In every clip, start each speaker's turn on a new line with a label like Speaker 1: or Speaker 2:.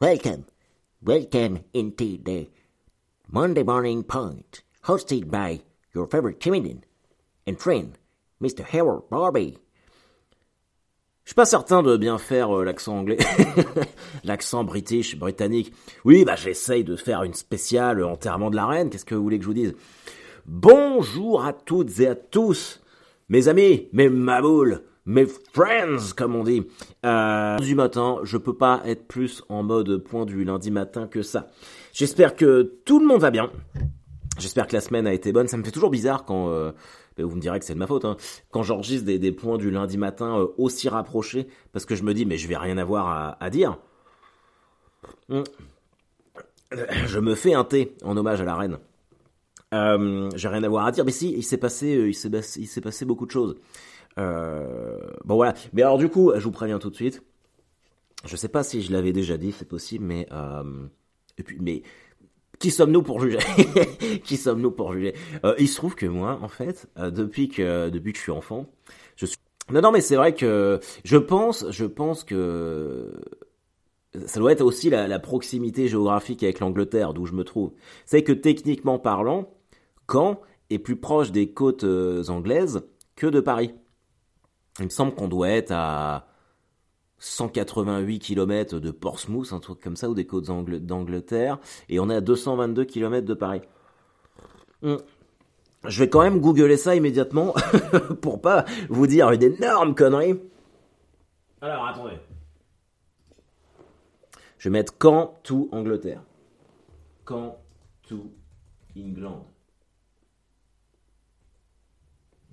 Speaker 1: Welcome, welcome into the Monday Morning Point, hosted by your favorite comedian and friend, Mr. Harold Barbie.
Speaker 2: Je suis pas certain de bien faire euh, l'accent anglais, l'accent british, britannique. Oui, bah j'essaye de faire une spéciale enterrement de la reine. Qu'est-ce que vous voulez que je vous dise? Bonjour à toutes et à tous, mes amis, mes maboules, mes friends, comme on dit. Euh, du matin, je peux pas être plus en mode point du lundi matin que ça. J'espère que tout le monde va bien. J'espère que la semaine a été bonne. Ça me fait toujours bizarre quand euh, ben, vous me direz que c'est de ma faute. Hein, quand j'enregistre des, des points du lundi matin euh, aussi rapprochés, parce que je me dis mais je vais rien avoir à, dire. Hmm. Je me fais un thé en hommage à la reine. J'ai rien à voir à dire, mais si, il s'est passé, il s'est passé beaucoup de choses. Euh, bon voilà. Mais alors du coup, je vous préviens tout de suite. Je sais pas si je l'avais déjà dit, c'est possible, mais euh, mais qui sommes-nous pour juger Qui sommes-nous pour juger? Euh, Il se trouve que moi, en fait, depuis que depuis que je suis enfant, je suis non non mais c'est vrai que je pense, je pense que ça doit être aussi la, la proximité géographique avec l'Angleterre, d'où je me trouve. C'est que techniquement parlant, Caen est plus proche des côtes anglaises que de Paris. Il me semble qu'on doit être à 188 km de Portsmouth, un truc comme ça, ou des côtes Angl- d'Angleterre, et on est à 222 km de Paris. Hmm. Je vais quand même googler ça immédiatement pour pas vous dire une énorme connerie. Alors attendez. Je vais mettre Caen to Angleterre. Caen to England.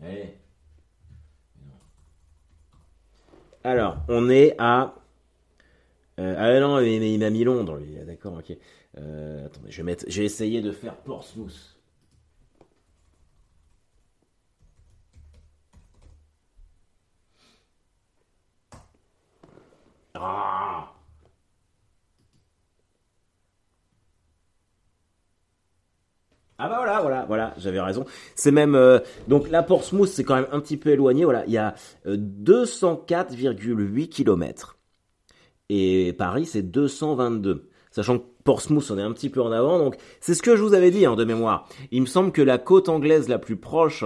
Speaker 2: Allez. Alors, on est à. Euh, ah non, mais il m'a mis Londres, lui. Ah, D'accord, ok. Euh, attendez, je vais mettre. Essayé de faire Portsmouth. Ah Ah bah voilà, voilà, voilà, j'avais raison. C'est même euh, donc la Portsmouth, c'est quand même un petit peu éloigné. Voilà, il y a euh, 204,8 km et Paris c'est 222. Sachant que Portsmouth on est un petit peu en avant, donc c'est ce que je vous avais dit hein, de mémoire. Il me semble que la côte anglaise la plus proche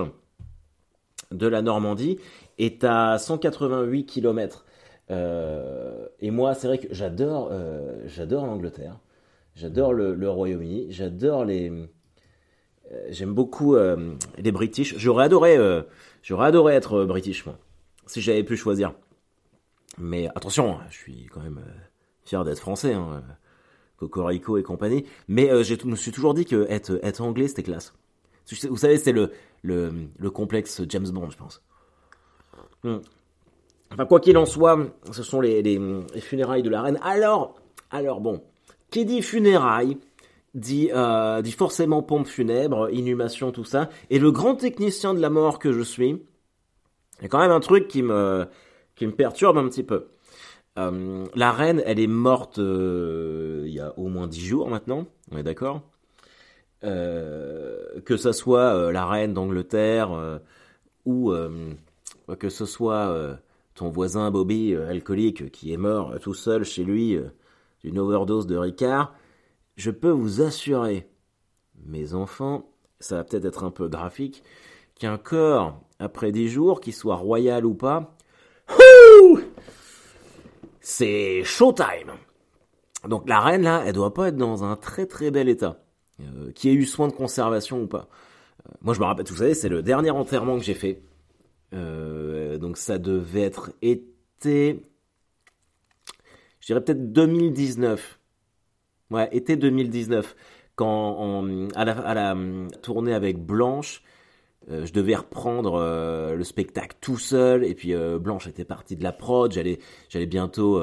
Speaker 2: de la Normandie est à 188 km. Euh, et moi, c'est vrai que j'adore, euh, l'Angleterre, j'adore le, Royaume-Uni, j'adore les, euh, j'aime beaucoup euh, les British. J'aurais adoré, euh, j'aurais adoré être euh, British moi, si j'avais pu choisir. Mais attention, je suis quand même euh, fier d'être français, hein, euh, Cocorico et compagnie. Mais euh, je me suis toujours dit que être, être anglais c'était classe. Vous savez, c'est le, le, le complexe James Bond, je pense. Hmm. Enfin, quoi qu'il en soit, ce sont les funérailles de la reine. Alors, alors bon, qui dit funérailles dit, euh, dit forcément pompe funèbre, inhumation, tout ça. Et le grand technicien de la mort que je suis, il y a quand même un truc qui me, qui me perturbe un petit peu. Euh, la reine, elle est morte euh, il y a au moins dix jours maintenant, on est d'accord? Que ça soit la reine d'Angleterre ou que ce soit ton voisin Bobby, alcoolique, qui est mort tout seul chez lui d'une overdose de Ricard, je peux vous assurer, mes enfants, ça va peut-être être un peu graphique, qu'un corps, après des jours, qu'il soit royal ou pas, c'est showtime. Donc la reine là, elle doit pas être dans un très très bel état, euh, qui ait eu soin de conservation ou pas. Euh, moi je me rappelle, vous savez, c'est le dernier enterrement que j'ai fait. Euh, donc ça devait être été, je dirais peut-être 2019. Ouais, été 2019, quand à, la, hum, tournée avec Blanche, euh, je devais reprendre euh, le spectacle tout seul, et puis euh, Blanche était partie de la prod, j'allais, j'allais bientôt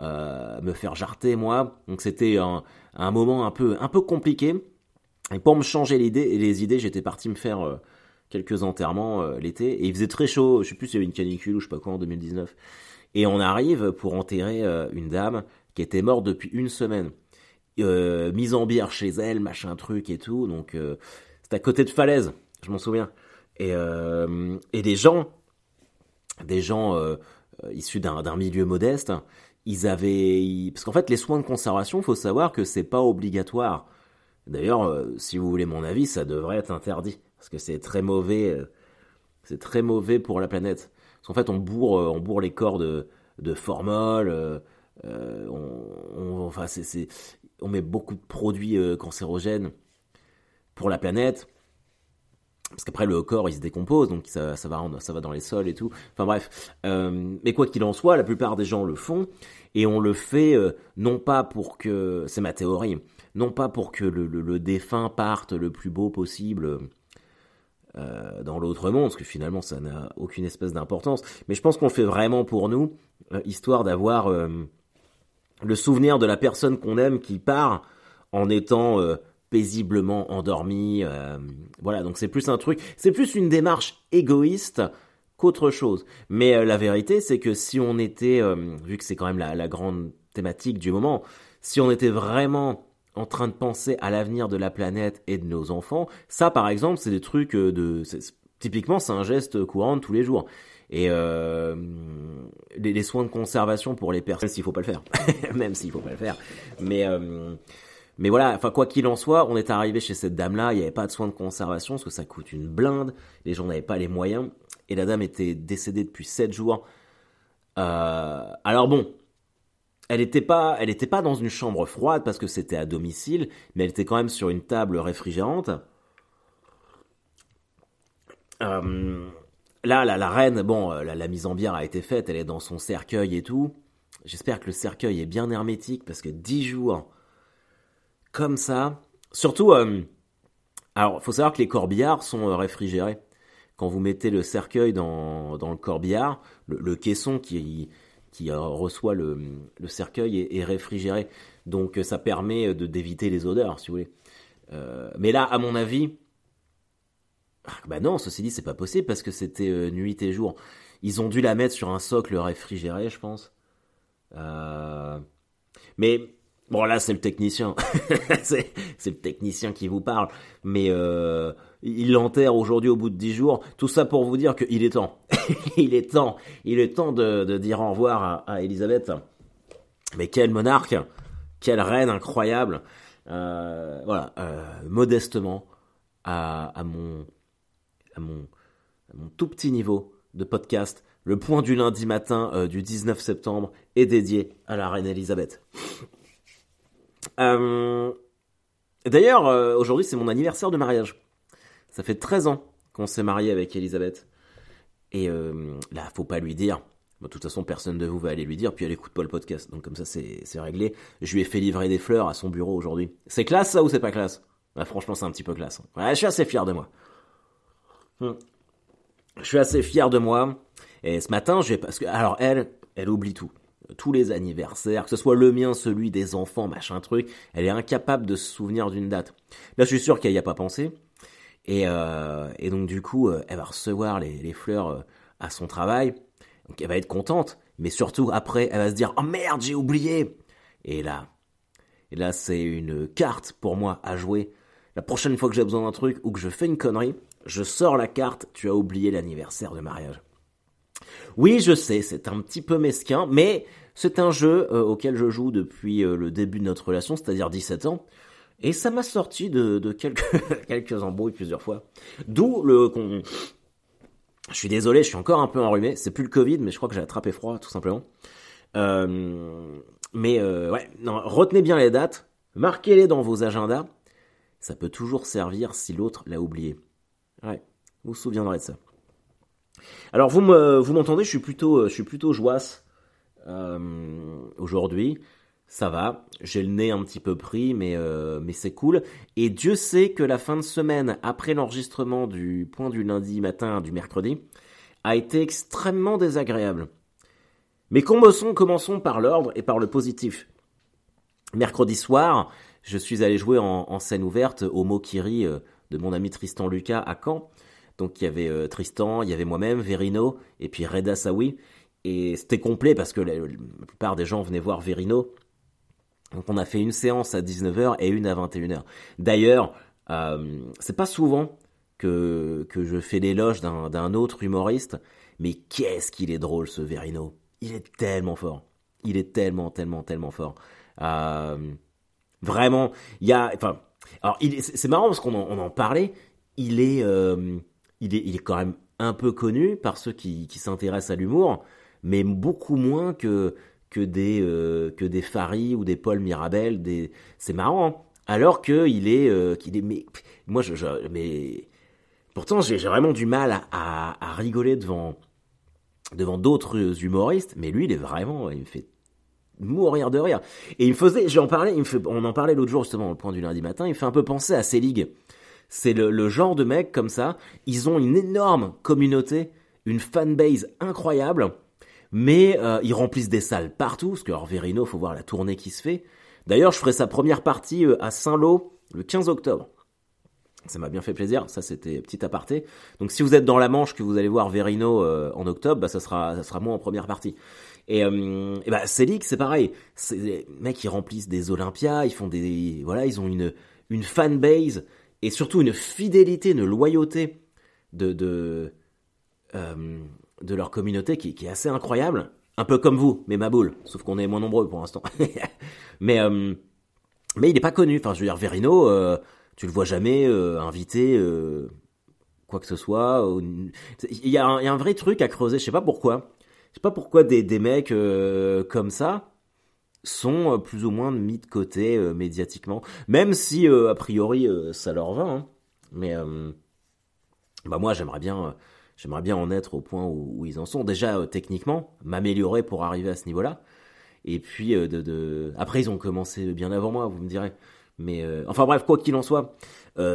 Speaker 2: me faire jarter moi, donc c'était un, moment un peu, un peu compliqué. Et pour me changer l'idée, les idées, j'étais parti me faire quelques enterrements l'été, et il faisait très chaud, je sais plus s'il y avait une canicule ou je sais pas quoi en 2019. Et on arrive pour enterrer une dame qui était morte depuis une semaine euh, mise en bière chez elle, machin truc et tout. Donc euh, c'est à côté de falaise, je m'en souviens. Et, euh, et des gens, des gens euh, issus d'un milieu modeste, ils avaient, parce qu'en fait, les soins de conservation, faut savoir que c'est pas obligatoire. D'ailleurs, si vous voulez mon avis, ça devrait être interdit parce que c'est très mauvais, c'est très mauvais pour la planète. Parce qu'en fait, on bourre, on bourre les corps de, de formol, on, enfin, c'est, on met beaucoup de produits cancérogènes pour la planète. Parce qu'après le corps il se décompose donc ça, va ça va dans les sols et tout. Enfin bref euh, mais quoi qu'il en soit la plupart des gens le font. Et on le fait euh, non pas pour que c'est ma théorie non pas pour que le, défunt parte le plus beau possible euh, dans l'autre monde parce que finalement ça n'a aucune espèce d'importance. Mais je pense qu'on le fait vraiment pour nous histoire d'avoir le souvenir de la personne qu'on aime qui part en étant paisiblement endormi. Euh, voilà, donc c'est plus un truc, c'est plus une démarche égoïste qu'autre chose. Mais euh, la vérité, c'est que si on était, euh, vu que c'est quand même la, grande thématique du moment, si on était vraiment en train de penser à l'avenir de la planète et de nos enfants, ça par exemple, c'est des trucs de... Typiquement, c'est un geste courant de tous les jours. Et les, soins de conservation pour les personnes, s'il faut pas le faire, même s'il faut pas le faire. Mais mais voilà, enfin quoi qu'il en soit, on est arrivé chez cette dame-là, il n'y avait pas de soins de conservation parce que ça coûte une blinde, les gens n'avaient pas les moyens, et la dame était décédée depuis 7 jours. Euh, alors bon, elle n'était pas, elle était pas dans une chambre froide parce que c'était à domicile, mais elle était quand même sur une table réfrigérante. Euh, là, la, reine, bon, euh, la, mise en bière a été faite, elle est dans son cercueil et tout. J'espère que le cercueil est bien hermétique parce que 10 jours comme ça. Surtout, euh, alors, faut savoir que les corbillards sont euh, réfrigérés. Quand vous mettez le cercueil dans, dans le corbillard, le, caisson qui, qui euh, reçoit le, cercueil est, réfrigéré. Donc, ça permet d'éviter les odeurs, si vous voulez. mais là, à mon avis, bah non, ceci dit, c'est pas possible parce que c'était nuit et jour. Ils ont dû la mettre sur un socle réfrigéré, je pense. Mais Bon là c'est le technicien, c'est le technicien qui vous parle, mais euh, il l'enterre aujourd'hui au bout de dix jours. Tout ça pour vous dire qu'il est temps, il est temps, il est temps de, dire au revoir à, Elisabeth. Mais quel monarque, quelle reine incroyable. Euh, voilà, euh, modestement à, mon, à mon tout petit niveau de podcast, le point du lundi matin du 19 septembre est dédié à la reine Elisabeth. Euh, d'ailleurs, euh, aujourd'hui, c'est mon anniversaire de mariage. Ça fait 13 ans qu'on s'est marié avec Elisabeth. Et euh, là, faut pas lui dire. De toute façon, personne de vous va aller lui dire, puis elle écoute pas le podcast. Donc comme ça, c'est réglé. Je lui ai fait livrer des fleurs à son bureau aujourd'hui. C'est classe ça ou c'est pas classe? Bah, Franchement, c'est un petit peu classe. Je suis assez fier de moi. Hmm. Je suis assez fier de moi. Et ce matin, j'ai parce que alors elle, elle oublie tout tous les anniversaires, que ce soit le mien, celui des enfants, machin truc, elle est incapable de se souvenir d'une date. Là, je suis sûr qu'elle n'y a pas pensé. Et, euh, donc, du coup, euh, elle va recevoir les, les fleurs euh, à son travail. Donc, elle va être contente. Mais surtout, après, elle va se dire Oh merde, j'ai oublié Et là, et là c'est une carte pour moi à jouer. La prochaine fois que j'ai besoin d'un truc ou que je fais une connerie, je sors la carte Tu as oublié l'anniversaire de mariage. Oui, je sais, c'est un petit peu mesquin, mais c'est un jeu euh, auquel je joue depuis euh, le début de notre relation, c'est-à-dire 17 ans. Et ça m'a sorti de, quelques, embrouilles plusieurs fois. D'où le... Je suis désolé, je suis encore un peu enrhumé. C'est plus le Covid, mais je crois que j'ai attrapé froid, tout simplement. Euh, mais ouais, retenez bien les dates, marquez-les dans vos agendas. Ça peut toujours servir si l'autre l'a oublié. Ouais, vous vous souviendrez de ça. Alors vous me, vous m'entendez, je suis plutôt, je suis plutôt joasse euh, aujourd'hui. Ça va, j'ai le nez un petit peu pris, mais, euh, mais c'est cool. Et Dieu sait que la fin de semaine, après l'enregistrement du point du lundi matin, du mercredi, a été extrêmement désagréable. Mais commençons, commençons par l'ordre et par le positif. Mercredi soir, je suis allé jouer en, scène ouverte au Mokiri euh, de mon ami Tristan Lucas à Caen. Donc il y avait Tristan, il y avait moi-même, Verino, et puis Reda Sawi. Et c'était complet parce que la, plupart des gens venaient voir Verino. Donc on a fait une séance à 19h et une à 21h. D'ailleurs, euh, c'est pas souvent que, que je fais l'éloge d'un autre humoriste, mais qu'est-ce qu'il est drôle ce Verino. Il est tellement fort. Il est tellement, tellement, tellement fort. vraiment, il y a, enfin, alors c'est marrant parce qu'on en, parlait. Il est, il est, il est quand même un peu connu par ceux qui, s'intéressent à l'humour, mais beaucoup moins que que des euh, des Fari ou des Paul Mirabel. Des... C'est marrant. Hein. alors que il est euh, qu'il est moi je, mais pourtant j'ai vraiment du mal à, rigoler devant devant d'autres humoristes, mais lui il est vraiment fait mourir de rire. Et il me faisait, j'en parlais, on en parlait l'autre jour justement au point du lundi matin, il me fait un peu penser à ces ligues. C'est le, genre de mecs comme ça, ils ont une énorme communauté, une fanbase incroyable, mais euh, ils remplissent des salles partout, parce que Verino, faut voir la tournée qui se fait. D'ailleurs, je ferai sa première partie euh, à Saint-Lô le 15 octobre. Ça m'a bien fait plaisir, ça c'était petit aparté. Donc si vous êtes dans la Manche que vous allez voir Verino euh, en octobre, bah ça sera ça sera moi en première partie. Et, euh, et bah Célic c'est pareil, c'est des mecs qui remplissent des Olympias, ils font des voilà, ils ont une une fanbase et surtout une fidélité, une loyauté de de euh, de leur communauté qui, est assez incroyable. Un peu comme vous, mais ma boule, sauf qu'on est moins nombreux pour l'instant. mais euh, mais il n'est pas connu. Enfin, je veux dire, Verino, euh, tu le vois jamais invité quoi que ce soit. Il y, a un, y, a un vrai truc à creuser. Je sais pas pourquoi. Je sais pas pourquoi des, mecs comme ça sont plus ou moins mis de côté médiatiquement, même si a priori ça leur va. Hein. Mais bah moi j'aimerais bien en être au point où, ils en sont. Déjà, euh, techniquement, m'améliorer pour arriver à ce niveau-là. Et puis, euh, après, ils ont commencé bien avant moi, vous me direz. Mais euh, enfin bref, quoi qu'il en soit,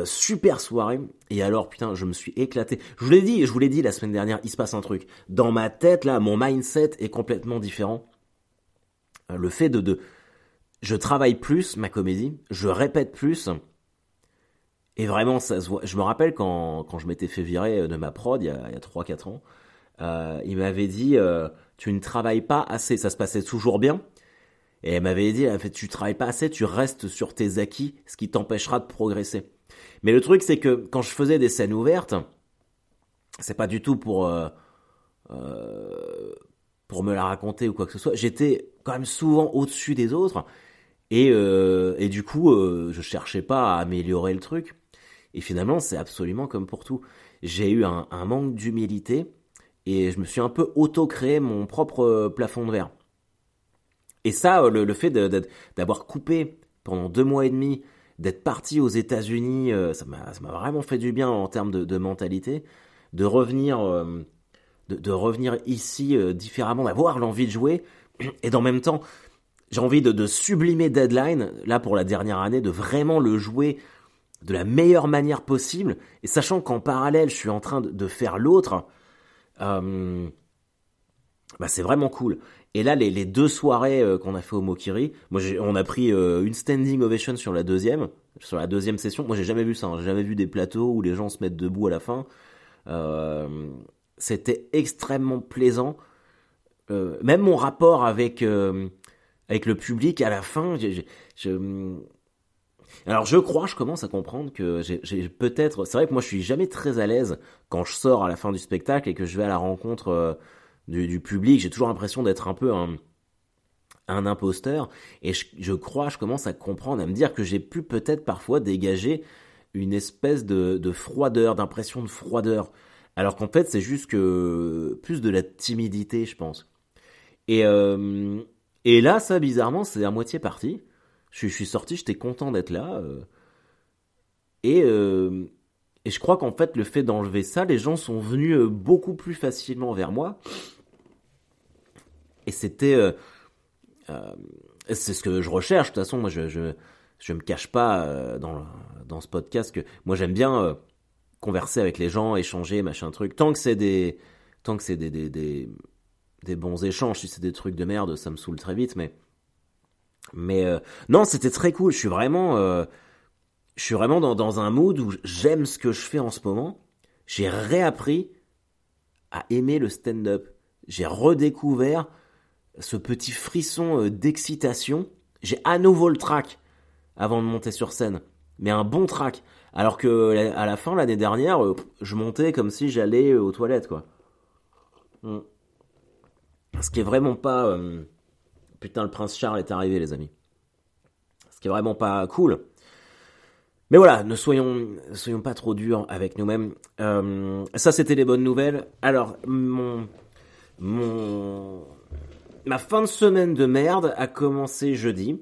Speaker 2: super soirée. Et alors, putain, je me suis éclaté. Je vous l'ai dit, je vous l'ai dit la semaine dernière, il se passe un truc. Dans ma tête, là, mon mindset est complètement différent. le fait de, de, je travaille plus ma comédie, je répète plus, et vraiment, ça se voit. Je me rappelle quand, quand je m'étais fait virer euh, de ma prod il y a, il y a 3-4 ans, euh, il m'avait dit euh, Tu ne travailles pas assez. Ça se passait toujours bien. Et elle m'avait dit en fait, Tu travailles pas assez, tu restes sur tes acquis, ce qui t'empêchera de progresser. Mais le truc, c'est que quand je faisais des scènes ouvertes, c'est pas du tout pour. Euh, euh, pour me la raconter ou quoi que ce soit. J'étais quand même souvent au-dessus des autres. Et, euh, et du coup, je cherchais pas à améliorer le truc. Et finalement, c'est absolument comme pour tout. J'ai eu un, manque d'humilité et je me suis un peu auto-créé mon propre plafond de verre. Et ça, euh, le, fait d'avoir coupé pendant deux mois et demi, d'être parti aux États-Unis, euh, ça m'a vraiment fait du bien en termes de, mentalité, de revenir, de, revenir ici différemment, d'avoir l'envie de jouer, et dans même temps, j'ai envie de, de, sublimer Deadline, là pour la dernière année, de vraiment le jouer de la meilleure manière possible, et sachant qu'en parallèle, je suis en train de, faire l'autre, euh, bah c'est vraiment cool. Et là, les, deux soirées euh, qu'on a fait au Mokiri, moi, on a pris euh, une standing ovation sur la deuxième, sur la deuxième session. Moi, j'ai jamais vu ça. Hein. J'ai jamais vu des plateaux où les gens se mettent debout à la fin. C'était extrêmement plaisant. même mon rapport avec avec le public à la fin, je, alors je crois, je commence à comprendre que j'ai peut-être... C'est vrai que moi je suis jamais très à l'aise quand je sors à la fin du spectacle et que je vais à la rencontre du, public. J'ai toujours l'impression d'être un peu un, imposteur. Et je, crois, je commence à comprendre, à me dire que j'ai pu peut-être parfois dégager une espèce de, de froideur, d'impression de froideur. Alors qu'en fait c'est juste que plus de la timidité, je pense. Et, euh, là, ça bizarrement, c'est à moitié parti. Je, suis sorti, j'étais content d'être là. Euh. et, euh, et je crois qu'en fait, le fait d'enlever ça, les gens sont venus beaucoup plus facilement vers moi. C'était... c'est ce que je recherche. De toute façon, je, je, je me cache pas dans, dans ce podcast que moi, j'aime bien converser avec les gens, échanger, machin truc. Tant que c'est des... Tant que c'est des, des, des, des bons échanges, si c'est des trucs de merde, ça me saoule très vite, mais mais euh, non, c'était très cool. Je suis vraiment, euh, je suis vraiment dans, dans un mood où j'aime ce que je fais en ce moment. J'ai réappris à aimer le stand-up. J'ai redécouvert ce petit frisson euh, d'excitation. J'ai à nouveau le track avant de monter sur scène, mais un bon track. Alors que à la fin l'année dernière, je montais comme si j'allais aux toilettes, quoi. Hmm. Ce qui est vraiment pas Putain, le prince Charles est arrivé, les amis. Ce qui est vraiment pas cool. Mais voilà, ne soyons, soyons pas trop durs avec nous-mêmes. Euh, ça, c'était les bonnes nouvelles. Alors, mon, mon, ma fin de semaine de merde a commencé jeudi.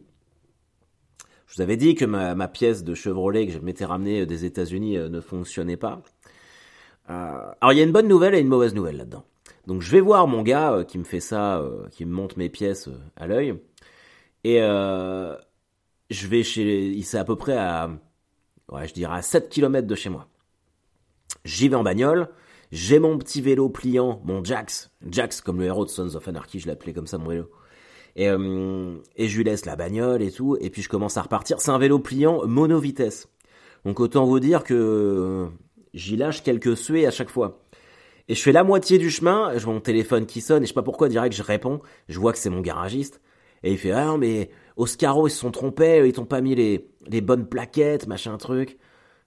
Speaker 2: Je vous avais dit que ma, pièce de Chevrolet que je m'étais ramenée des États-Unis euh, ne fonctionnait pas. Euh, alors, il y a une bonne nouvelle et une mauvaise nouvelle là-dedans. Donc, je vais voir mon gars euh, qui me fait ça, euh, qui me monte mes pièces euh, à l'œil. Et je vais chez. Il c'est à peu près à ouais, je dirais à 7 km de chez moi. J'y vais en bagnole, j'ai mon petit vélo pliant, mon Jax, Jax comme le héros de Sons of Anarchy, je l'appelais comme ça mon vélo. Et, euh, et je lui laisse la bagnole et tout, et puis je commence à repartir. C'est un vélo pliant mono vitesse. Donc autant vous dire que euh, j'y lâche quelques suées à chaque fois. Et je fais la moitié du chemin, je vois mon téléphone qui sonne, et je sais pas pourquoi, direct je réponds, je vois que c'est mon garagiste. Et il fait ah non, mais Oscaro ils se sont trompés, ils t'ont pas mis les bonnes plaquettes, machin truc.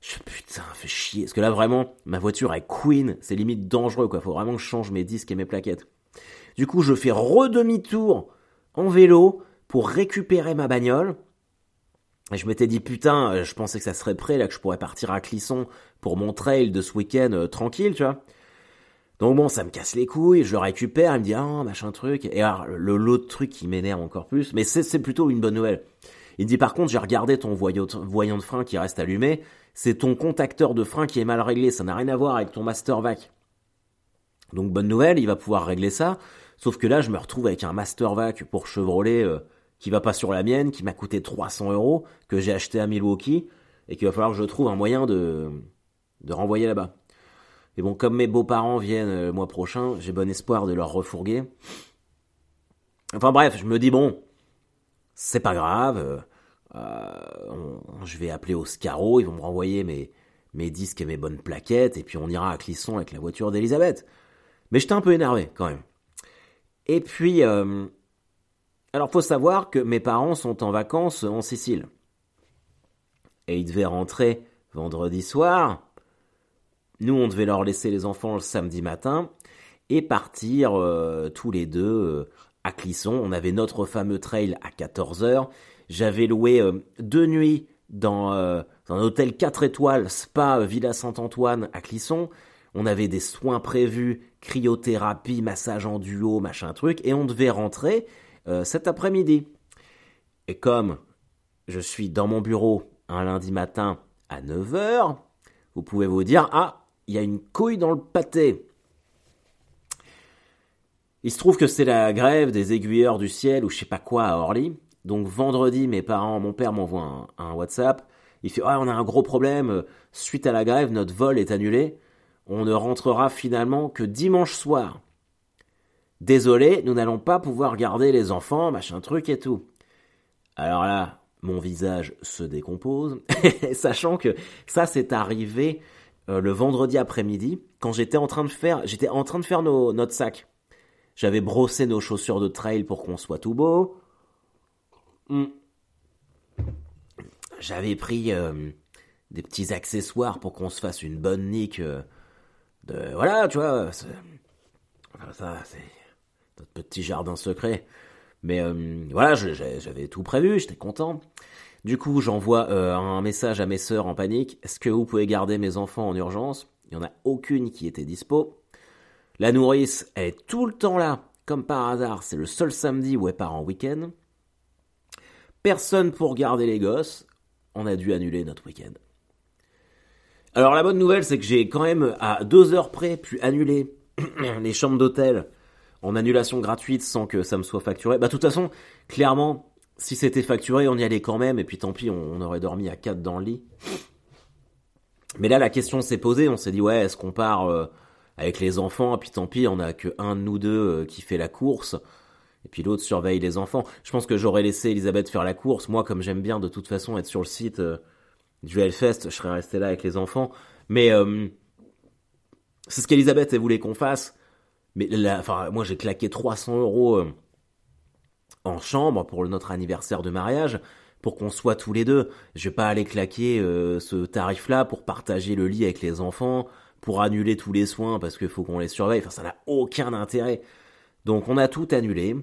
Speaker 2: Je fais putain, fait chier. Parce que là vraiment, ma voiture est queen, c'est limite dangereux quoi. Faut vraiment que je change mes disques et mes plaquettes. Du coup, je fais redemi-tour en vélo pour récupérer ma bagnole. Et je m'étais dit putain, je pensais que ça serait prêt là que je pourrais partir à Clisson pour mon trail de ce week-end euh, tranquille, tu vois. Donc bon, ça me casse les couilles, je le récupère, il me dit ah machin truc. Et alors le l'autre truc qui m'énerve encore plus, mais c'est plutôt une bonne nouvelle. Il dit par contre j'ai regardé ton voyant, de frein qui reste allumé, c'est ton contacteur de frein qui est mal réglé, ça n'a rien à voir avec ton master vac. Donc bonne nouvelle, il va pouvoir régler ça. Sauf que là je me retrouve avec un master vac pour Chevrolet euh, qui va pas sur la mienne, qui m'a coûté 300 euros, que j'ai acheté à Milwaukee et qu'il va falloir que je trouve un moyen de de renvoyer là-bas. Et bon, comme mes beaux-parents viennent euh, le mois prochain, j'ai bon espoir de leur refourguer. Enfin bref, je me dis bon, c'est pas grave. euh, on- je vais appeler Oscaro, ils vont me renvoyer mes, disques et mes bonnes plaquettes, et puis on ira à Clisson avec la voiture d'Elisabeth. Mais j'étais un peu énervé quand même. Et puis, euh, alors faut savoir que mes parents sont en vacances en Sicile. Et ils devaient rentrer vendredi soir. Nous, on devait leur laisser les enfants le samedi matin et partir euh, tous les deux euh, à Clisson. On avait notre fameux trail à 14h. J'avais loué euh, deux nuits dans, euh, un hôtel 4 étoiles, Spa euh, Villa Saint-Antoine à Clisson. On avait des soins prévus, cryothérapie, massage en duo, machin truc, et on devait rentrer cet après-midi. Et comme je suis dans mon bureau un lundi matin à 9h, vous pouvez vous dire, ah, il y a une couille dans le pâté. Il se trouve que c'est la grève des aiguilleurs du ciel ou je sais pas quoi à Orly. Donc vendredi, mes parents, mon père m'envoie un, WhatsApp. Il fait, ah, on a un gros problème. Suite à la grève, notre vol est annulé. On ne rentrera finalement que dimanche soir. Désolé, nous n'allons pas pouvoir garder les enfants, machin truc et tout. Alors là, mon visage se décompose, sachant que ça c'est arrivé euh, le vendredi après-midi quand j'étais en train de faire, j'étais en train de faire nos, notre sac. J'avais brossé nos chaussures de trail pour qu'on soit tout beau. Hmm. J'avais pris euh, des petits accessoires pour qu'on se fasse une bonne nique. euh, de voilà, tu vois. ça, c'est notre petit jardin secret. Mais euh, voilà, j'avais tout prévu, j'étais content. Du coup, j'envoie un message à mes sœurs en panique. Est-ce que vous pouvez garder mes enfants en urgence? Il n'y en a aucune qui était dispo. La nourrice, est tout le temps là, comme par hasard. C'est le seul samedi où elle part en week-end. Personne pour garder les gosses. On a dû annuler notre week-end. Alors la bonne nouvelle, c'est que j'ai quand même à deux heures près pu annuler les chambres d'hôtel en annulation gratuite sans que ça me soit facturé. Bah de toute façon, clairement, si c'était facturé, on y allait quand même, et puis tant pis, on, on aurait dormi à quatre dans le lit. Mais là, la question s'est posée, on s'est dit, ouais, est-ce qu'on part euh, avec les enfants, et puis tant pis, on a que un de nous deux euh, qui fait la course, et puis l'autre surveille les enfants. Je pense que j'aurais laissé Elisabeth faire la course. Moi, comme j'aime bien de toute façon être sur le site euh, du Hellfest, je serais resté là avec les enfants. Mais euh, c'est ce qu'Elisabeth voulait qu'on fasse. Mais enfin, moi j'ai claqué 300 euros en chambre pour notre anniversaire de mariage pour qu'on soit tous les deux. Je vais pas aller claquer ce tarif-là pour partager le lit avec les enfants, pour annuler tous les soins parce qu'il faut qu'on les surveille. Enfin, ça n'a aucun intérêt. Donc on a tout annulé.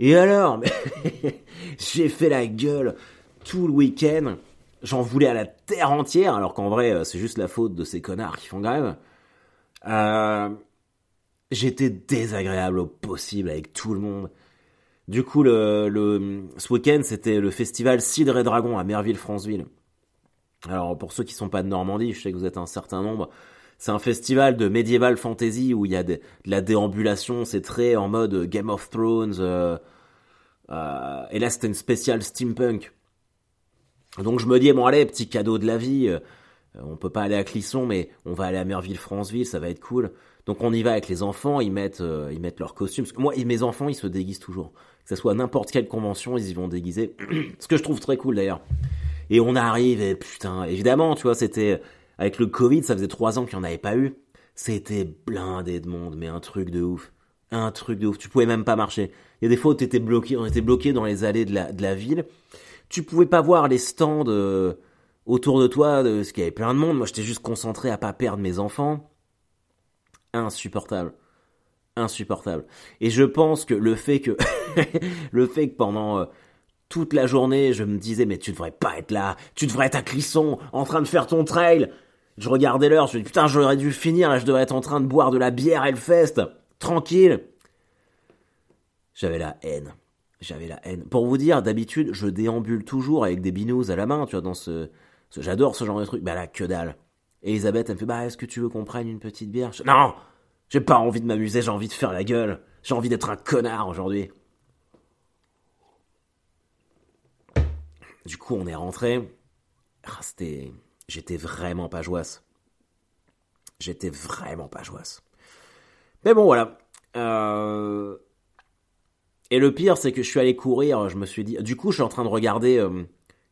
Speaker 2: Et alors, j'ai fait la gueule tout le week-end. J'en voulais à la terre entière, alors qu'en vrai, euh, c'est juste la faute de ces connards qui font grève. Euh, J'étais désagréable au possible avec tout le monde. Du coup, le, ce week-end, c'était le festival Cidre et Dragon à Merville-Franceville. Alors, pour ceux qui sont pas de Normandie, je sais que vous êtes un certain nombre. C'est un festival de médiéval fantasy où il y a de, la déambulation, c'est très en mode Game of Thrones. Euh, euh, et là, c'était une spéciale steampunk. Donc je me dis, bon allez, petit cadeau de la vie, euh, on peut pas aller à Clisson, mais on va aller à Merville-Franceville, ça va être cool. Donc on y va avec les enfants, ils mettent, euh, ils mettent leurs costumes. Parce que moi, mes enfants, ils se déguisent toujours. Que ce soit n'importe quelle convention, ils y vont déguiser. Ce que je trouve très cool d'ailleurs. Et on arrive, et putain, évidemment, tu vois, c'était avec le Covid, ça faisait trois ans qu'il n'y en avait pas eu. C'était blindé de monde, mais un truc de ouf. Un truc de ouf. Tu pouvais même pas marcher. Il y a des fois où t'étais bloqué, on était bloqué dans les allées de la, de la ville. Tu pouvais pas voir les stands euh, autour de toi, de, parce qu'il y avait plein de monde. Moi, j'étais juste concentré à pas perdre mes enfants insupportable. Insupportable. Et je pense que le fait que, le fait que pendant euh, toute la journée, je me disais, mais tu devrais pas être là, tu devrais être à Clisson, en train de faire ton trail. Je regardais l'heure, je me dis, putain, j'aurais dû finir, là, je devrais être en train de boire de la bière Hellfest, tranquille. J'avais la haine. J'avais la haine. Pour vous dire, d'habitude, je déambule toujours avec des binous à la main, tu vois, dans ce, j'adore ce genre de truc. Bah là, que dalle. Elisabeth, elle me fait Bah, est-ce que tu veux qu'on prenne une petite bière? Non J'ai pas envie de m'amuser, j'ai envie de faire la gueule. J'ai envie d'être un connard aujourd'hui. Du coup, on est rentré. Ah. J'étais vraiment pas joisse. J'étais vraiment pas joisse. Mais bon, voilà. Euh, et le pire, c'est que je suis allé courir, je me suis dit. Du coup, je suis en train de regarder. Euh,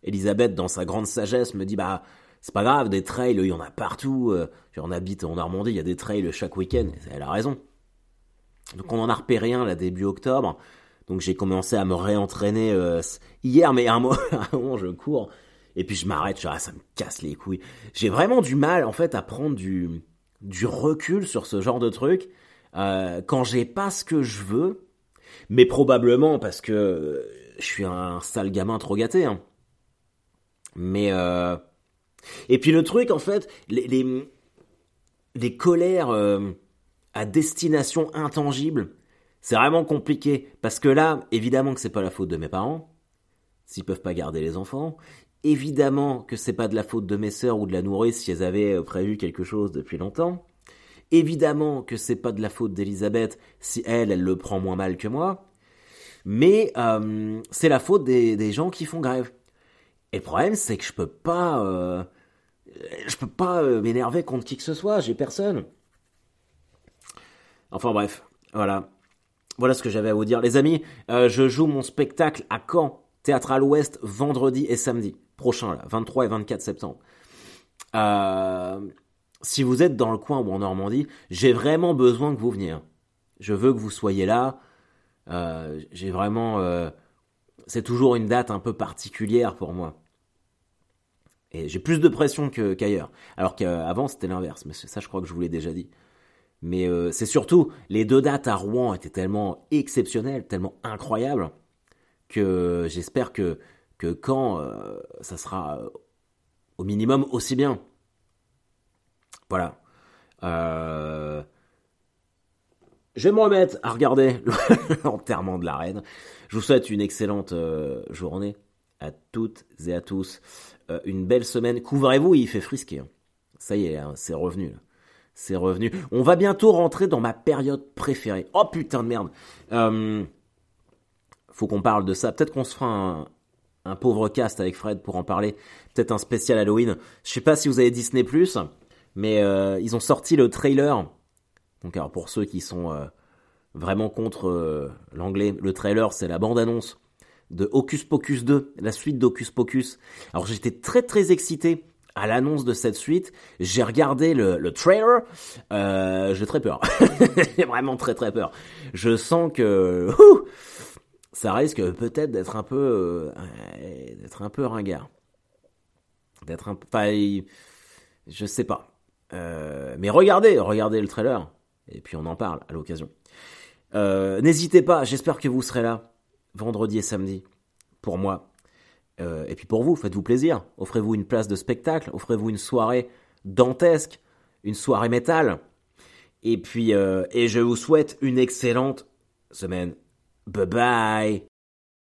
Speaker 2: Elisabeth, dans sa grande sagesse, me dit Bah c'est pas grave, des trails, il y en a partout. Euh, on habite en Normandie, il y a des trails chaque week-end. Elle a raison. Donc on en a repéré un là début octobre. Donc j'ai commencé à me réentraîner euh, hier, mais un mois avant je cours. Et puis je m'arrête, ah, ça me casse les couilles. J'ai vraiment du mal en fait à prendre du, du recul sur ce genre de truc euh, quand j'ai pas ce que je veux. Mais probablement parce que je suis un sale gamin trop gâté. Hein. Mais euh, et puis le truc, en fait, les, les, colères euh, à destination intangible, c'est vraiment compliqué. Parce que là, évidemment que c'est pas la faute de mes parents, s'ils peuvent pas garder les enfants. Évidemment que c'est pas de la faute de mes sœurs ou de la nourrice si elles avaient euh, prévu quelque chose depuis longtemps. Évidemment que c'est pas de la faute d'Elisabeth si elle, elle le prend moins mal que moi. Mais euh, c'est la faute des, gens qui font grève. Et le problème, c'est que je peux pas je peux pas euh, m'énerver contre qui que ce soit, j'ai personne. Enfin bref, voilà. Voilà ce que j'avais à vous dire. Les amis, euh, je joue mon spectacle à Caen, Théâtre à l'Ouest, vendredi et samedi prochain, là, 23 et 24 septembre. Euh, si vous êtes dans le coin ou en Normandie, j'ai vraiment besoin que vous veniez. Hein. Je veux que vous soyez là. j'ai vraiment... c'est toujours une date un peu particulière pour moi. Et j'ai plus de pression qu'ailleurs. Alors qu'avant, c'était l'inverse. Mais ça, je crois que je vous l'ai déjà dit. Mais euh, c'est surtout, les deux dates à Rouen étaient tellement exceptionnelles, tellement incroyables, que j'espère que, que quand euh, ça sera euh, au minimum aussi bien. Voilà. Je vais me remettre à regarder l'enterrement de la reine. Je vous souhaite une excellente journée à toutes et à tous. Euh, une belle semaine. Couvrez-vous, il fait frisquer. Hein. Ça y est, hein, c'est revenu. C'est revenu. On va bientôt rentrer dans ma période préférée. Oh putain de merde. Euh, faut qu'on parle de ça. Peut-être qu'on se fera un, pauvre cast avec Fred pour en parler. Peut-être un spécial Halloween. Je sais pas si vous avez Disney Plus, mais euh, ils ont sorti le trailer. Donc alors pour ceux qui sont vraiment contre l'anglais, le trailer c'est la bande annonce de Hocus Pocus 2, la suite d'Hocus Pocus. Alors j'étais très très excité à l'annonce de cette suite. J'ai regardé le, trailer, euh, j'ai très peur. j'ai vraiment très très peur. Je sens que ça risque peut-être d'être un peu euh, d'être un peu ringard. D'être un peu... je sais pas. Euh, mais regardez, regardez le trailer et puis on en parle à l'occasion. N'hésitez pas, j'espère que vous serez là vendredi et samedi. Pour moi. Euh, et puis pour vous, faites-vous plaisir. Offrez-vous une place de spectacle. Offrez-vous une soirée dantesque. Une soirée métal. Et puis, euh, et je vous souhaite une excellente semaine. Bye bye